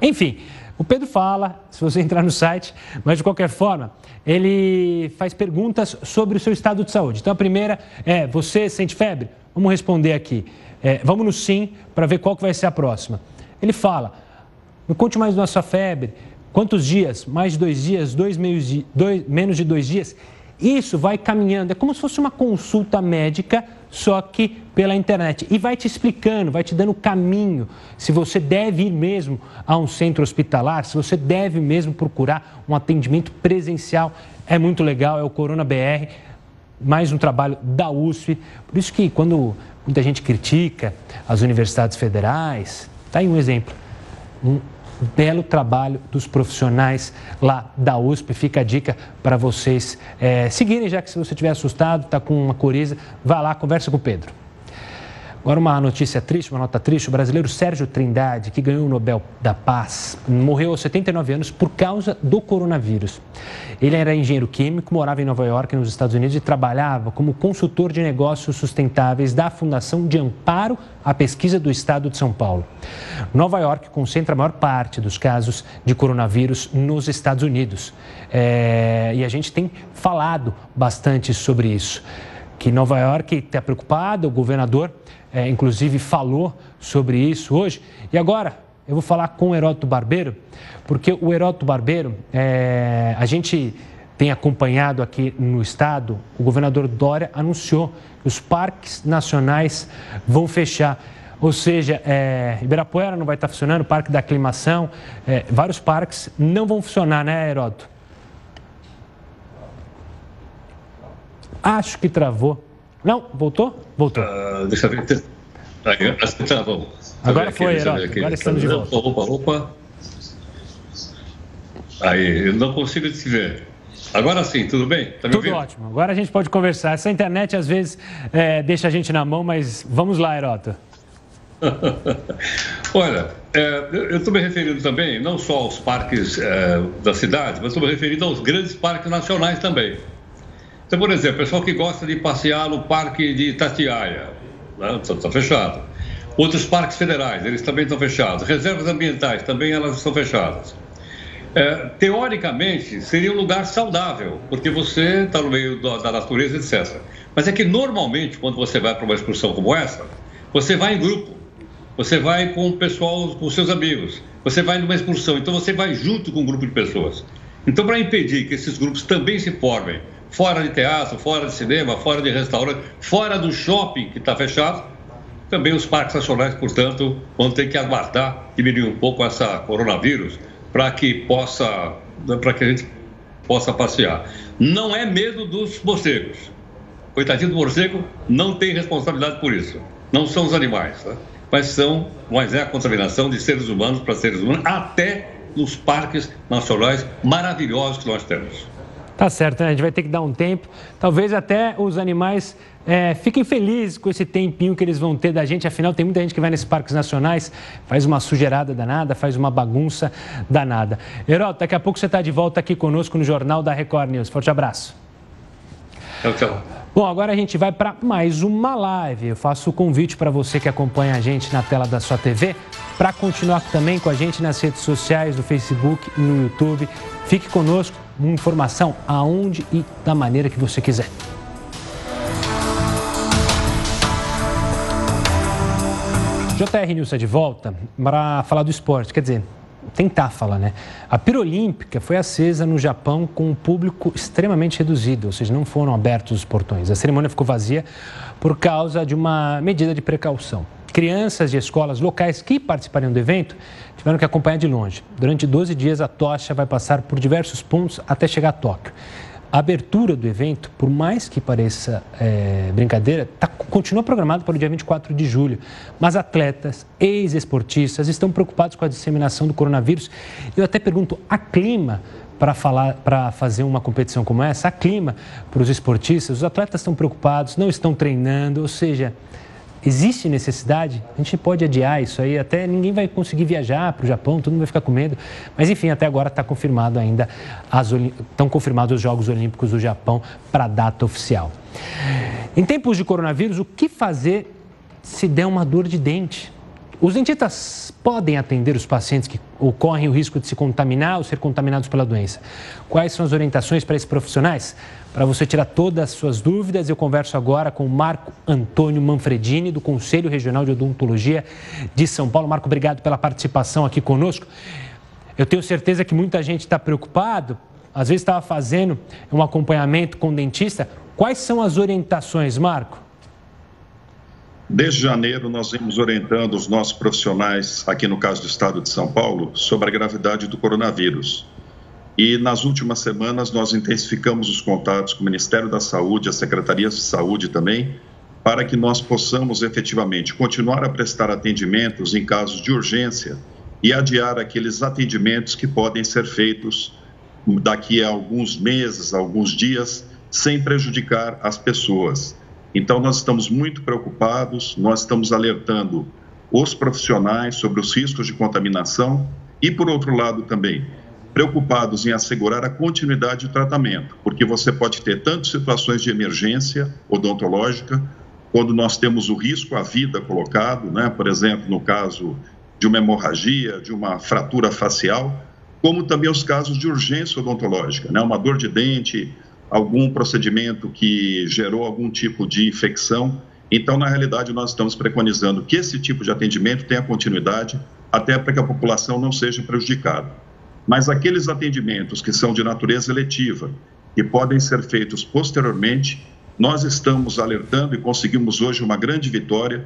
Enfim, o Pedro fala, se você entrar no site, mas de qualquer forma, ele faz perguntas sobre o seu estado de saúde. Então a primeira é: você sente febre? Vamos responder aqui. É, vamos no sim para ver qual que vai ser a próxima. Ele fala: me conte mais da sua febre. Quantos dias? Mais de dois dias? Dois, meios, dois, menos de dois dias? Isso vai caminhando, é como se fosse uma consulta médica, só que pela internet. E vai te explicando, vai te dando o caminho, se você deve ir mesmo a um centro hospitalar, se você deve mesmo procurar um atendimento presencial. É muito legal, é o Corona BR, mais um trabalho da USP. Por isso que quando muita gente critica as universidades federais, tá aí um exemplo. Um, belo trabalho dos profissionais lá da USP. Fica a dica para vocês é, seguirem, já que se você estiver assustado, está com uma coriza, vá lá, conversa com o Pedro. Agora uma notícia triste, uma nota triste. O brasileiro Sérgio Trindade, que ganhou o Nobel da Paz, morreu aos 79 anos por causa do coronavírus. Ele era engenheiro químico, morava em Nova York, nos Estados Unidos, e trabalhava como consultor de negócios sustentáveis da Fundação de Amparo à Pesquisa do Estado de São Paulo. Nova York concentra a maior parte dos casos de coronavírus nos Estados Unidos. É... E a gente tem falado bastante sobre isso. Que Nova York está preocupado, o governador é, inclusive falou sobre isso hoje. E agora eu vou falar com o Heródoto Barbeiro, porque o Heródoto Barbeiro, é, a gente tem acompanhado aqui no estado, o governador Dória anunciou que os parques nacionais vão fechar. Ou seja, é, Ibirapuera não vai estar funcionando, Parque da Aclimação, é, vários parques não vão funcionar, né, Heródoto? Acho que travou. Não, voltou? Voltou. Uh, deixa eu ver. Tá bom. Agora foi, Herói. Agora estamos de volta. Opa, opa. Aí, eu não consigo te ver. Agora sim, tudo bem? Tá tudo ouvindo? ótimo. Agora a gente pode conversar. Essa internet às vezes é, deixa a gente na mão, mas vamos lá, Herota. Olha, é, eu estou me referindo também não só aos parques é, da cidade, mas estou me referindo aos grandes parques nacionais também. Então, por exemplo, pessoal que gosta de passear no Parque de Itatiaia, está né? Tá fechado. Outros parques federais, eles também estão fechados. Reservas ambientais, também elas estão fechadas. É, teoricamente, seria um lugar saudável, porque você está no meio da, da natureza, etc. Mas é que normalmente, quando você vai para uma excursão como essa, você vai em grupo, você vai com o pessoal, com seus amigos, você vai numa excursão, então você vai junto com um grupo de pessoas. Então, para impedir que esses grupos também se formem fora de teatro, fora de cinema, fora de restaurante, fora do shopping que está fechado, também os parques nacionais, portanto, vão ter que aguardar diminuir um pouco essa coronavírus para que possa, para que a gente possa passear. Não é medo dos morcegos. Coitadinho do morcego não tem responsabilidade por isso. Não são os animais, né? mas são, mas é a contaminação de seres humanos para seres humanos, até nos parques nacionais maravilhosos que nós temos. Tá certo, né? A gente vai ter que dar um tempo. Talvez até os animais é, fiquem felizes com esse tempinho que eles vão ter da gente. Afinal, tem muita gente que vai nesses parques nacionais, faz uma sujeirada danada, faz uma bagunça danada. Herói, daqui a pouco você está de volta aqui conosco no Jornal da Record News. Forte abraço. Tchau, tchau. Bom, agora a gente vai para mais uma live. Eu faço o convite para você que acompanha a gente na tela da sua TV para continuar também com a gente nas redes sociais, no Facebook e no YouTube. Fique conosco, informação aonde e da maneira que você quiser. JR News é de volta para falar do esporte, quer dizer, tentar falar, né? A pira olímpica foi acesa no Japão com um público extremamente reduzido, ou seja, não foram abertos os portões. A cerimônia ficou vazia por causa de uma medida de precaução. Crianças de escolas locais que participariam do evento tiveram que acompanhar de longe. Durante 12 dias, a tocha vai passar por diversos pontos até chegar a Tóquio. A abertura do evento, por mais que pareça é, brincadeira, tá, continua programada para o dia 24 de julho. Mas atletas, ex-esportistas estão preocupados com a disseminação do coronavírus. Eu até pergunto, a clima para falar, para fazer uma competição como essa, a clima para os esportistas, os atletas estão preocupados, não estão treinando, ou seja, Existe necessidade? A gente pode adiar isso aí, até ninguém vai conseguir viajar para o Japão, todo mundo vai ficar com medo. Mas enfim, até agora está confirmado ainda, estão confirmados os Jogos Olímpicos do Japão para data oficial. Em tempos de coronavírus, o que fazer se der uma dor de dente? Os dentistas podem atender os pacientes que ocorrem o risco de se contaminar ou ser contaminados pela doença. Quais são as orientações para esses profissionais? Para você tirar todas as suas dúvidas, eu converso agora com o Marco Antônio Manfredini, do Conselho Regional de Odontologia de São Paulo. Marco, obrigado pela participação aqui conosco. Eu tenho certeza que muita gente está preocupado, às vezes estava fazendo um acompanhamento com o dentista. Quais são as orientações, Marco? Desde janeiro, nós vimos orientando os nossos profissionais, aqui no caso do estado de São Paulo, sobre a gravidade do coronavírus. E nas últimas semanas, nós intensificamos os contatos com o Ministério da Saúde, as secretarias de saúde também, para que nós possamos efetivamente continuar a prestar atendimentos em casos de urgência e adiar aqueles atendimentos que podem ser feitos daqui a alguns meses, alguns dias, sem prejudicar as pessoas. Então, nós estamos muito preocupados, nós estamos alertando os profissionais sobre os riscos de contaminação e, por outro lado, também preocupados em assegurar a continuidade do tratamento, porque você pode ter tanto situações de emergência odontológica, quando nós temos o risco à vida colocado, né? por exemplo, no caso de uma hemorragia, de uma fratura facial, como também os casos de urgência odontológica, né? uma dor de dente, algum procedimento que gerou algum tipo de infecção. Então, na realidade, nós estamos preconizando que esse tipo de atendimento tenha continuidade, até para que a população não seja prejudicada. Mas aqueles atendimentos que são de natureza eletiva e podem ser feitos posteriormente, nós estamos alertando e conseguimos hoje uma grande vitória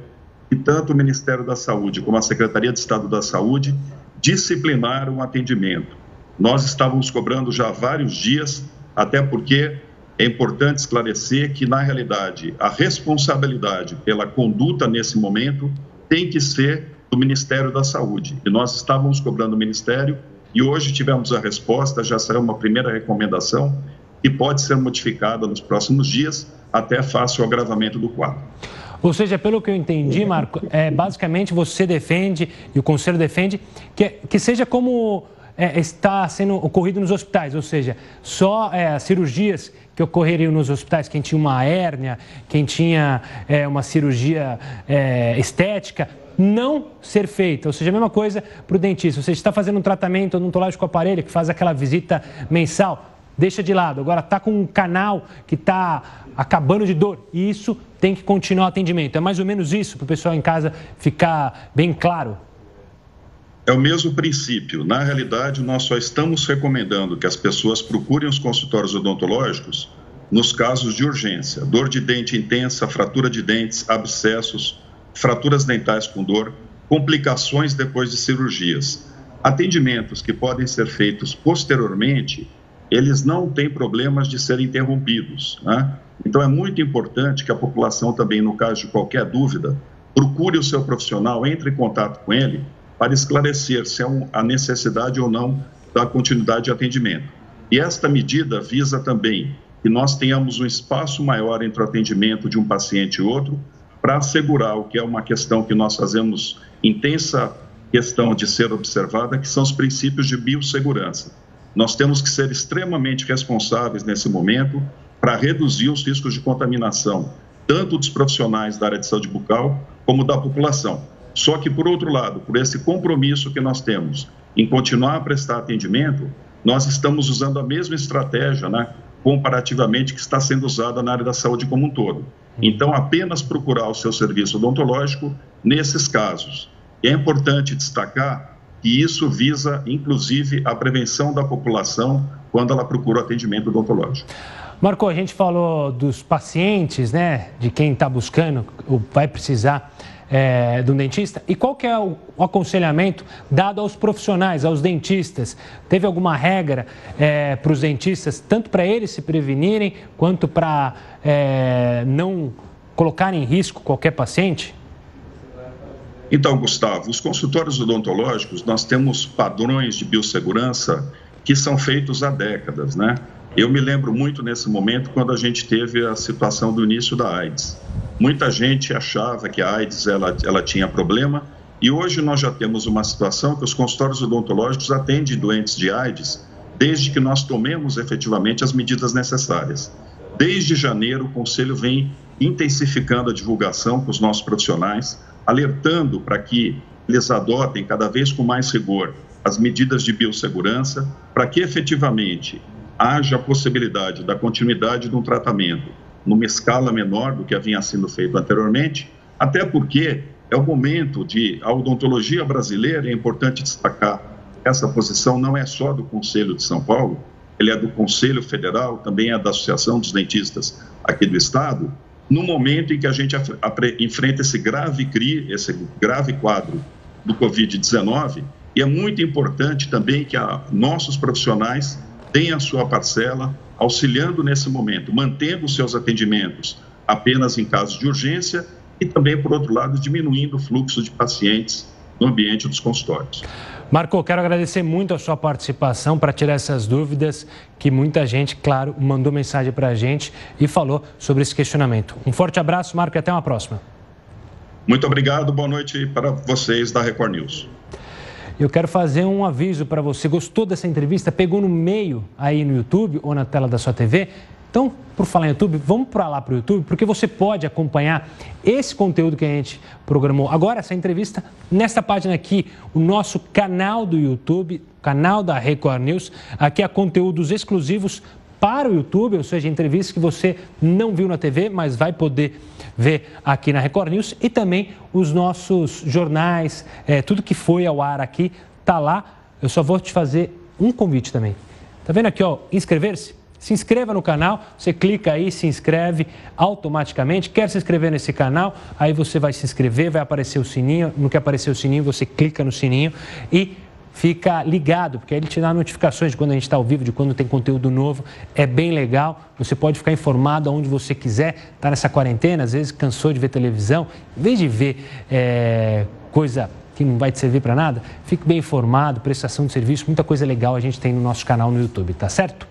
e tanto o Ministério da Saúde como a Secretaria de Estado da Saúde disciplinaram o atendimento. Nós estávamos cobrando já há vários dias até porque é importante esclarecer que, na realidade, a responsabilidade pela conduta nesse momento tem que ser do Ministério da Saúde. E nós estávamos cobrando o Ministério e hoje tivemos a resposta, já será uma primeira recomendação que pode ser modificada nos próximos dias até face ao agravamento do quadro. Ou seja, pelo que eu entendi, Marco, é, basicamente você defende e o Conselho defende que, que seja como é, está sendo ocorrido nos hospitais, ou seja, só é, cirurgias que ocorreriam nos hospitais, quem tinha uma hérnia, quem tinha é, uma cirurgia é, estética, não ser feita. Ou seja, a mesma coisa para o dentista. Você está fazendo um tratamento odontológico aparelho, que faz aquela visita mensal, deixa de lado. Agora está com um canal que está acabando de dor. E isso tem que continuar o atendimento. É mais ou menos isso para o pessoal em casa ficar bem claro. É o mesmo princípio. Na realidade, nós só estamos recomendando que as pessoas procurem os consultórios odontológicos nos casos de urgência, dor de dente intensa, fratura de dentes, abscessos, fraturas dentais com dor, complicações depois de cirurgias. Atendimentos que podem ser feitos posteriormente, eles não têm problemas de serem interrompidos. Né? Então, é muito importante que a população também, no caso de qualquer dúvida, procure o seu profissional, entre em contato com ele para esclarecer se é a necessidade ou não da continuidade de atendimento. E esta medida visa também que nós tenhamos um espaço maior entre o atendimento de um paciente e outro, para assegurar o que é uma questão que nós fazemos intensa questão de ser observada, que são os princípios de biossegurança. Nós temos que ser extremamente responsáveis nesse momento para reduzir os riscos de contaminação, tanto dos profissionais da área de saúde bucal como da população. Só que, por outro lado, por esse compromisso que nós temos em continuar a prestar atendimento, nós estamos usando a mesma estratégia, né, comparativamente, que está sendo usada na área da saúde como um todo. Então, apenas procurar o seu serviço odontológico nesses casos. É importante destacar que isso visa, inclusive, a prevenção da população quando ela procura atendimento odontológico. Marco, a gente falou dos pacientes, né, de quem está buscando, vai precisar é, do dentista. E qual que é o, aconselhamento dado aos profissionais, aos dentistas? Teve alguma regra é, para os dentistas, tanto para eles se prevenirem, quanto para é, não colocar em risco qualquer paciente? Então, Gustavo, os consultórios odontológicos, nós temos padrões de biossegurança que são feitos há décadas, né? Eu me lembro muito nesse momento quando a gente teve a situação do início da AIDS. Muita gente achava que a AIDS ela, ela tinha problema e hoje nós já temos uma situação que os consultórios odontológicos atendem doentes de AIDS desde que nós tomemos efetivamente as medidas necessárias. Desde janeiro, o Conselho vem intensificando a divulgação com os nossos profissionais, alertando para que eles adotem cada vez com mais rigor as medidas de biossegurança, para que efetivamente haja a possibilidade da continuidade de um tratamento numa escala menor do que havia sido feito anteriormente, até porque é o momento de a odontologia brasileira, é importante destacar, essa posição não é só do Conselho de São Paulo, ele é do Conselho Federal, também é da Associação dos Dentistas aqui do Estado, no momento em que a gente enfrenta esse grave esse grave quadro do Covid-19, e é muito importante também que a, nossos profissionais tenham a sua parcela, auxiliando nesse momento, mantendo os seus atendimentos apenas em casos de urgência e também, por outro lado, diminuindo o fluxo de pacientes no ambiente dos consultórios. Marco, quero agradecer muito a sua participação para tirar essas dúvidas, que muita gente, claro, mandou mensagem para a gente e falou sobre esse questionamento. Um forte abraço, Marco, e até uma próxima. Muito obrigado, boa noite para vocês da Record News. Eu quero fazer um aviso para você. Gostou dessa entrevista? Pegou no meio aí no YouTube ou na tela da sua TV? Então, por falar em YouTube, vamos para lá para o YouTube, porque você pode acompanhar esse conteúdo que a gente programou agora, essa entrevista, nesta página aqui, o nosso canal do YouTube, canal da Record News. Aqui há conteúdos exclusivos para o YouTube, ou seja, entrevistas que você não viu na TV, mas vai poder ver aqui na Record News. E também os nossos jornais, é, tudo que foi ao ar aqui, está lá. Eu só vou te fazer um convite também. Tá vendo aqui, ó, inscrever-se? Se inscreva no canal, você clica aí, se inscreve automaticamente. Quer se inscrever nesse canal? Aí você vai se inscrever, vai aparecer o sininho. No que aparecer o sininho, você clica no sininho e fica ligado, porque aí ele te dá notificações de quando a gente está ao vivo, de quando tem conteúdo novo. É bem legal. Você pode ficar informado aonde você quiser. Está nessa quarentena, às vezes cansou de ver televisão. Em vez de ver é, coisa que não vai te servir para nada, fique bem informado, prestação de serviço, muita coisa legal a gente tem no nosso canal no YouTube, tá certo?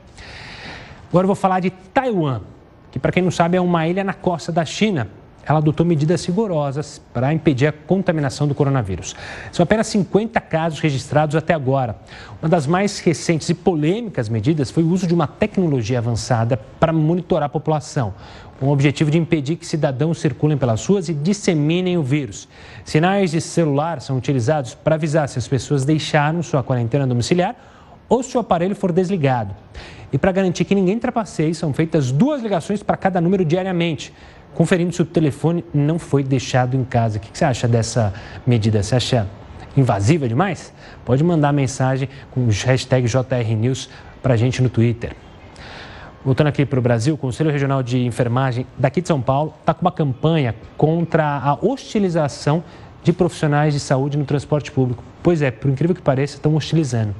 Agora eu vou falar de Taiwan, que, para quem não sabe, é uma ilha na costa da China. Ela adotou medidas rigorosas para impedir a contaminação do coronavírus. São apenas 50 casos registrados até agora. Uma das mais recentes e polêmicas medidas foi o uso de uma tecnologia avançada para monitorar a população, com o objetivo de impedir que cidadãos circulem pelas ruas e disseminem o vírus. Sinais de celular são utilizados para avisar se as pessoas deixaram sua quarentena domiciliar ou se o aparelho for desligado. E para garantir que ninguém trapaceie, são feitas duas ligações para cada número diariamente, conferindo se o telefone não foi deixado em casa. O que você acha dessa medida? Você acha invasiva demais? Pode mandar mensagem com o hashtag JRNews para a gente no Twitter. Voltando aqui para o Brasil, o Conselho Regional de Enfermagem daqui de São Paulo está com uma campanha contra a hostilização de profissionais de saúde no transporte público. Pois é, por incrível que pareça, estão hostilizando.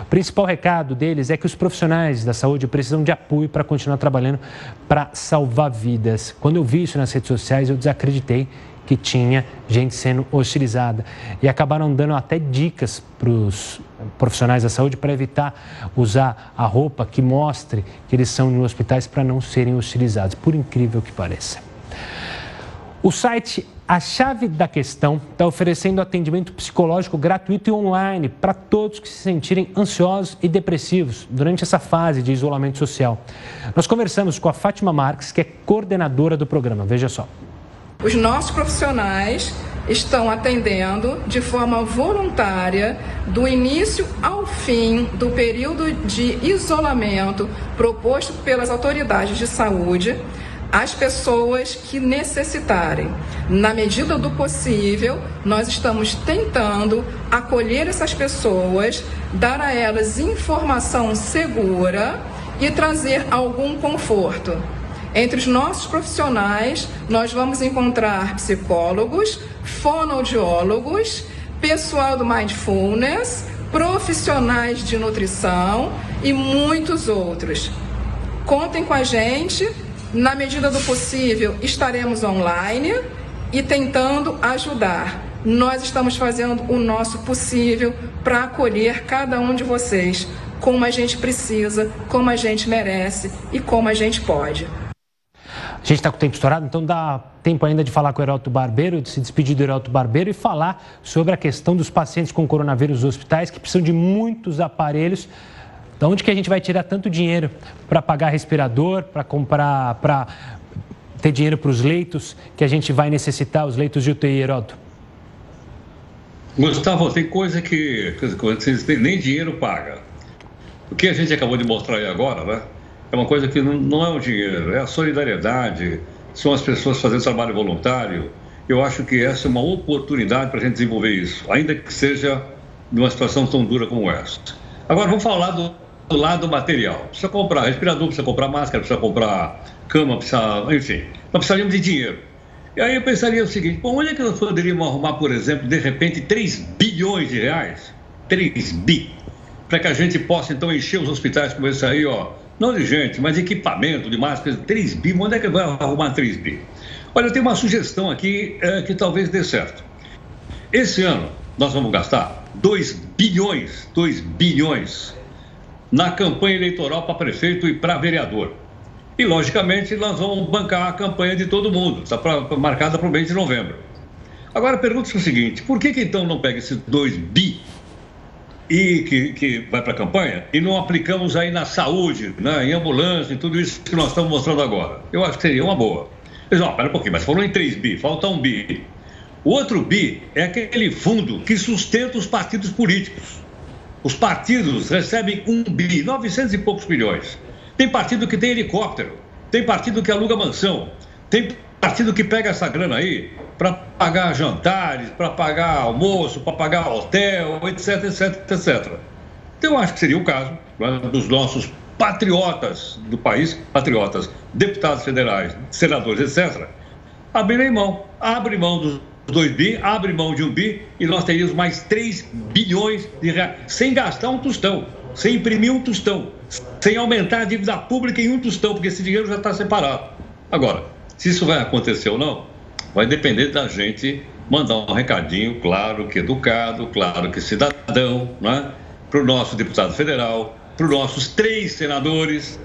O principal recado deles é que os profissionais da saúde precisam de apoio para continuar trabalhando para salvar vidas. Quando eu vi isso nas redes sociais, eu desacreditei que tinha gente sendo hostilizada. E acabaram dando até dicas para os profissionais da saúde para evitar usar a roupa que mostre que eles são em hospitais para não serem hostilizados, por incrível que pareça. O site A Chave da Questão está oferecendo atendimento psicológico gratuito e online para todos que se sentirem ansiosos e depressivos durante essa fase de isolamento social. Nós conversamos com a Fátima Marques, que é coordenadora do programa. Veja só. Os nossos profissionais estão atendendo de forma voluntária, do início ao fim do período de isolamento proposto pelas autoridades de saúde, as pessoas que necessitarem. Na medida do possível, nós estamos tentando acolher essas pessoas, dar a elas informação segura e trazer algum conforto. Entre os nossos profissionais, nós vamos encontrar psicólogos, fonoaudiólogos, pessoal do mindfulness, profissionais de nutrição e muitos outros. Contem com a gente, na medida do possível, estaremos online e tentando ajudar. Nós estamos fazendo o nosso possível para acolher cada um de vocês, como a gente precisa, como a gente merece e como a gente pode. A gente está com o tempo estourado, então dá tempo ainda de falar com o Heraldo Barbeiro, de se despedir do Heraldo Barbeiro e falar sobre a questão dos pacientes com coronavírus nos hospitais que precisam de muitos aparelhos. De onde que a gente vai tirar tanto dinheiro para pagar respirador, para comprar, para ter dinheiro para os leitos que a gente vai necessitar, os leitos de UTI, Heraldo? Gustavo, tem coisa que, que nem dinheiro paga. O que a gente acabou de mostrar aí agora, né? é uma coisa que não, não é o dinheiro, é a solidariedade, são as pessoas fazendo trabalho voluntário. Eu acho que essa é uma oportunidade para a gente desenvolver isso, ainda que seja numa situação tão dura como essa. Agora, vamos falar do lado material. Precisa comprar respirador, precisa comprar máscara, precisa comprar cama, precisa, enfim, nós precisaríamos de dinheiro. E aí eu pensaria o seguinte: bom, onde é que nós poderíamos arrumar, por exemplo, de repente, 3 bilhões de reais? 3 bi. Para que a gente possa, então, encher os hospitais como esse aí, ó, não de gente, mas equipamento de máscaras, 3 bi. Onde é que vai arrumar 3 bi? Olha, eu tenho uma sugestão aqui é, que talvez dê certo. Esse ano, nós vamos gastar 2 bilhões, 2 bilhões na campanha eleitoral para prefeito e para vereador. E, logicamente, nós vamos bancar a campanha de todo mundo, está marcada para o mês de novembro. Agora, pergunta-se o seguinte: por que, que então não pega esses 2 bi e que, que vai para a campanha e não aplicamos aí na saúde, né, em ambulância, em tudo isso que nós estamos mostrando agora. Eu acho que seria uma boa. Mas, ó, pera um pouquinho, mas falou em 3 bi, falta um bi. O outro bi é aquele fundo que sustenta os partidos políticos. Os partidos recebem um bi, 900 e poucos milhões. Tem partido que tem helicóptero, tem partido que aluga mansão, tem partido que pega essa grana aí para pagar jantares, para pagar almoço, para pagar hotel, etc, etc, etc. Então, eu acho que seria o caso né, dos nossos patriotas do país, patriotas, deputados federais, senadores, etc., abrirem mão, abre mão dos 2 bi, abre mão de um bi e nós teríamos mais 3 bilhões de reais, sem gastar um tostão, sem imprimir um tostão, sem aumentar a dívida pública em um tostão, porque esse dinheiro já está separado. Agora, se isso vai acontecer ou não, vai depender da gente mandar um recadinho, claro que educado, claro que cidadão, né? para o nosso deputado federal, para os nossos três senadores,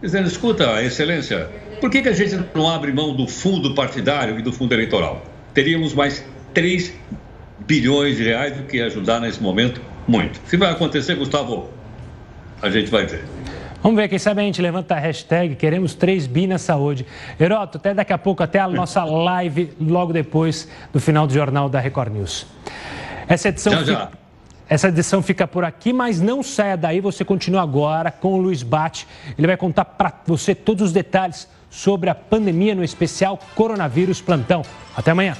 dizendo: escuta, Excelência, por que, que a gente não abre mão do fundo partidário e do fundo eleitoral? Teríamos mais 3 bilhões de reais do que ajudar nesse momento, muito. Se vai acontecer, Gustavo, a gente vai ver. Vamos ver, quem sabe a gente levanta a hashtag Queremos 3 bi na saúde. Heroto, até daqui a pouco, até a nossa live, logo depois do final do Jornal da Record News. Essa edição, já, já. Fica, essa edição fica por aqui, mas não saia daí, você continua agora com o Luiz Bate. Ele vai contar para você todos os detalhes sobre a pandemia, no especial Coronavírus Plantão. Até amanhã.